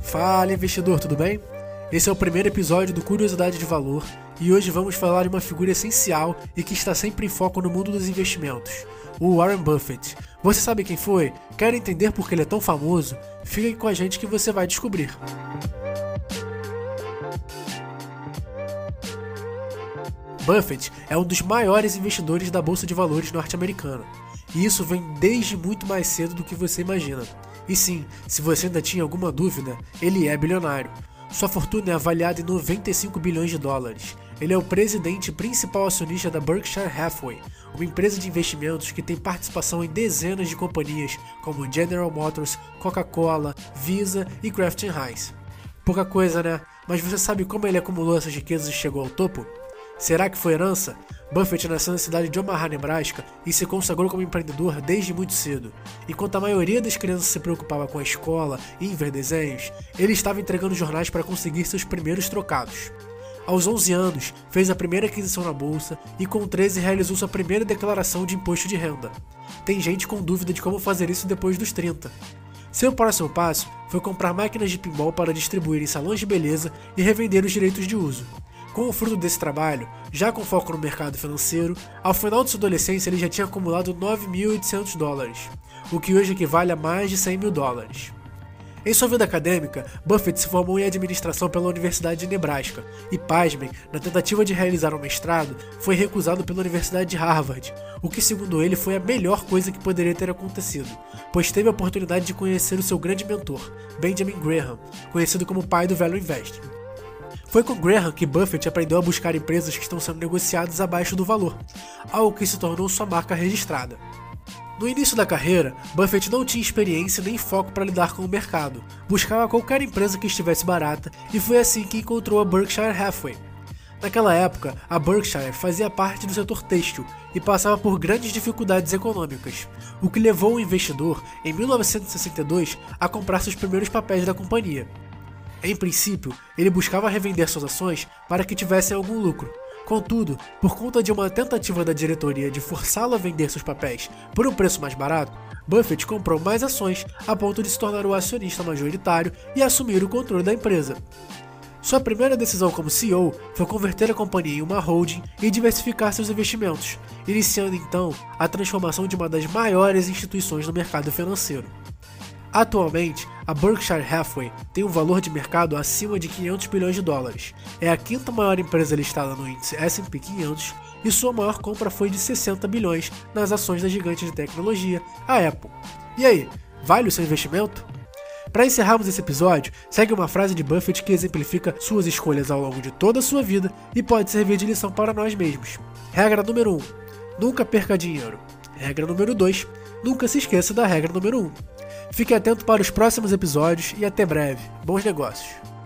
Fala investidor, tudo bem? Esse é o primeiro episódio do Curiosidade de Valor e hoje vamos falar de uma figura essencial e que está sempre em foco no mundo dos investimentos, o Warren Buffett. Você sabe quem foi? Quer entender por que ele é tão famoso? Fique com a gente que você vai descobrir. Buffett é um dos maiores investidores da bolsa de valores norte-americana, e isso vem desde muito mais cedo do que você imagina. E sim, se você ainda tinha alguma dúvida, ele é bilionário. Sua fortuna é avaliada em 95 bilhões de dólares. Ele é o presidente e principal acionista da Berkshire Hathaway, uma empresa de investimentos que tem participação em dezenas de companhias como General Motors, Coca-Cola, Visa e Kraft Heinz. Pouca coisa, né? Mas você sabe como ele acumulou essas riquezas e chegou ao topo? Será que foi herança? Buffett nasceu na cidade de Omaha, Nebraska, e se consagrou como empreendedor desde muito cedo. Enquanto a maioria das crianças se preocupava com a escola e em ver desenhos, ele estava entregando jornais para conseguir seus primeiros trocados. Aos 11 anos, fez a primeira aquisição na bolsa e com 13 realizou sua primeira declaração de imposto de renda. Tem gente com dúvida de como fazer isso depois dos 30. Seu próximo passo foi comprar máquinas de pinball para distribuir em salões de beleza e revender os direitos de uso. Com o fruto desse trabalho, já com foco no mercado financeiro, ao final de sua adolescência ele já tinha acumulado 9.800 dólares, o que hoje equivale a mais de 100 mil dólares. Em sua vida acadêmica, Buffett se formou em administração pela Universidade de Nebraska e, pasmem, na tentativa de realizar um mestrado, foi recusado pela Universidade de Harvard, o que, segundo ele, foi a melhor coisa que poderia ter acontecido, pois teve a oportunidade de conhecer o seu grande mentor, Benjamin Graham, conhecido como pai do Value Investing. Foi com Graham que Buffett aprendeu a buscar empresas que estão sendo negociadas abaixo do valor, algo que se tornou sua marca registrada. No início da carreira, Buffett não tinha experiência nem foco para lidar com o mercado, buscava qualquer empresa que estivesse barata e foi assim que encontrou a Berkshire Hathaway. Naquela época, a Berkshire fazia parte do setor têxtil e passava por grandes dificuldades econômicas, o que levou o investidor, em 1962, a comprar seus primeiros papéis da companhia. Em princípio, ele buscava revender suas ações para que tivessem algum lucro. Contudo, por conta de uma tentativa da diretoria de forçá-lo a vender seus papéis por um preço mais barato, Buffett comprou mais ações a ponto de se tornar o acionista majoritário e assumir o controle da empresa. Sua primeira decisão como CEO foi converter a companhia em uma holding e diversificar seus investimentos, iniciando então a transformação de uma das maiores instituições do mercado financeiro. Atualmente, a Berkshire Hathaway tem um valor de mercado acima de 500 bilhões de dólares. É a quinta maior empresa listada no índice S&P 500 e sua maior compra foi de 60 bilhões nas ações da gigante de tecnologia, a Apple. E aí, vale o seu investimento? Para encerrarmos esse episódio, segue uma frase de Buffett que exemplifica suas escolhas ao longo de toda a sua vida e pode servir de lição para nós mesmos. Regra número 1: Nunca perca dinheiro. Regra número 2: Nunca se esqueça da regra número 1. Fique atento para os próximos episódios e até breve. Bons negócios!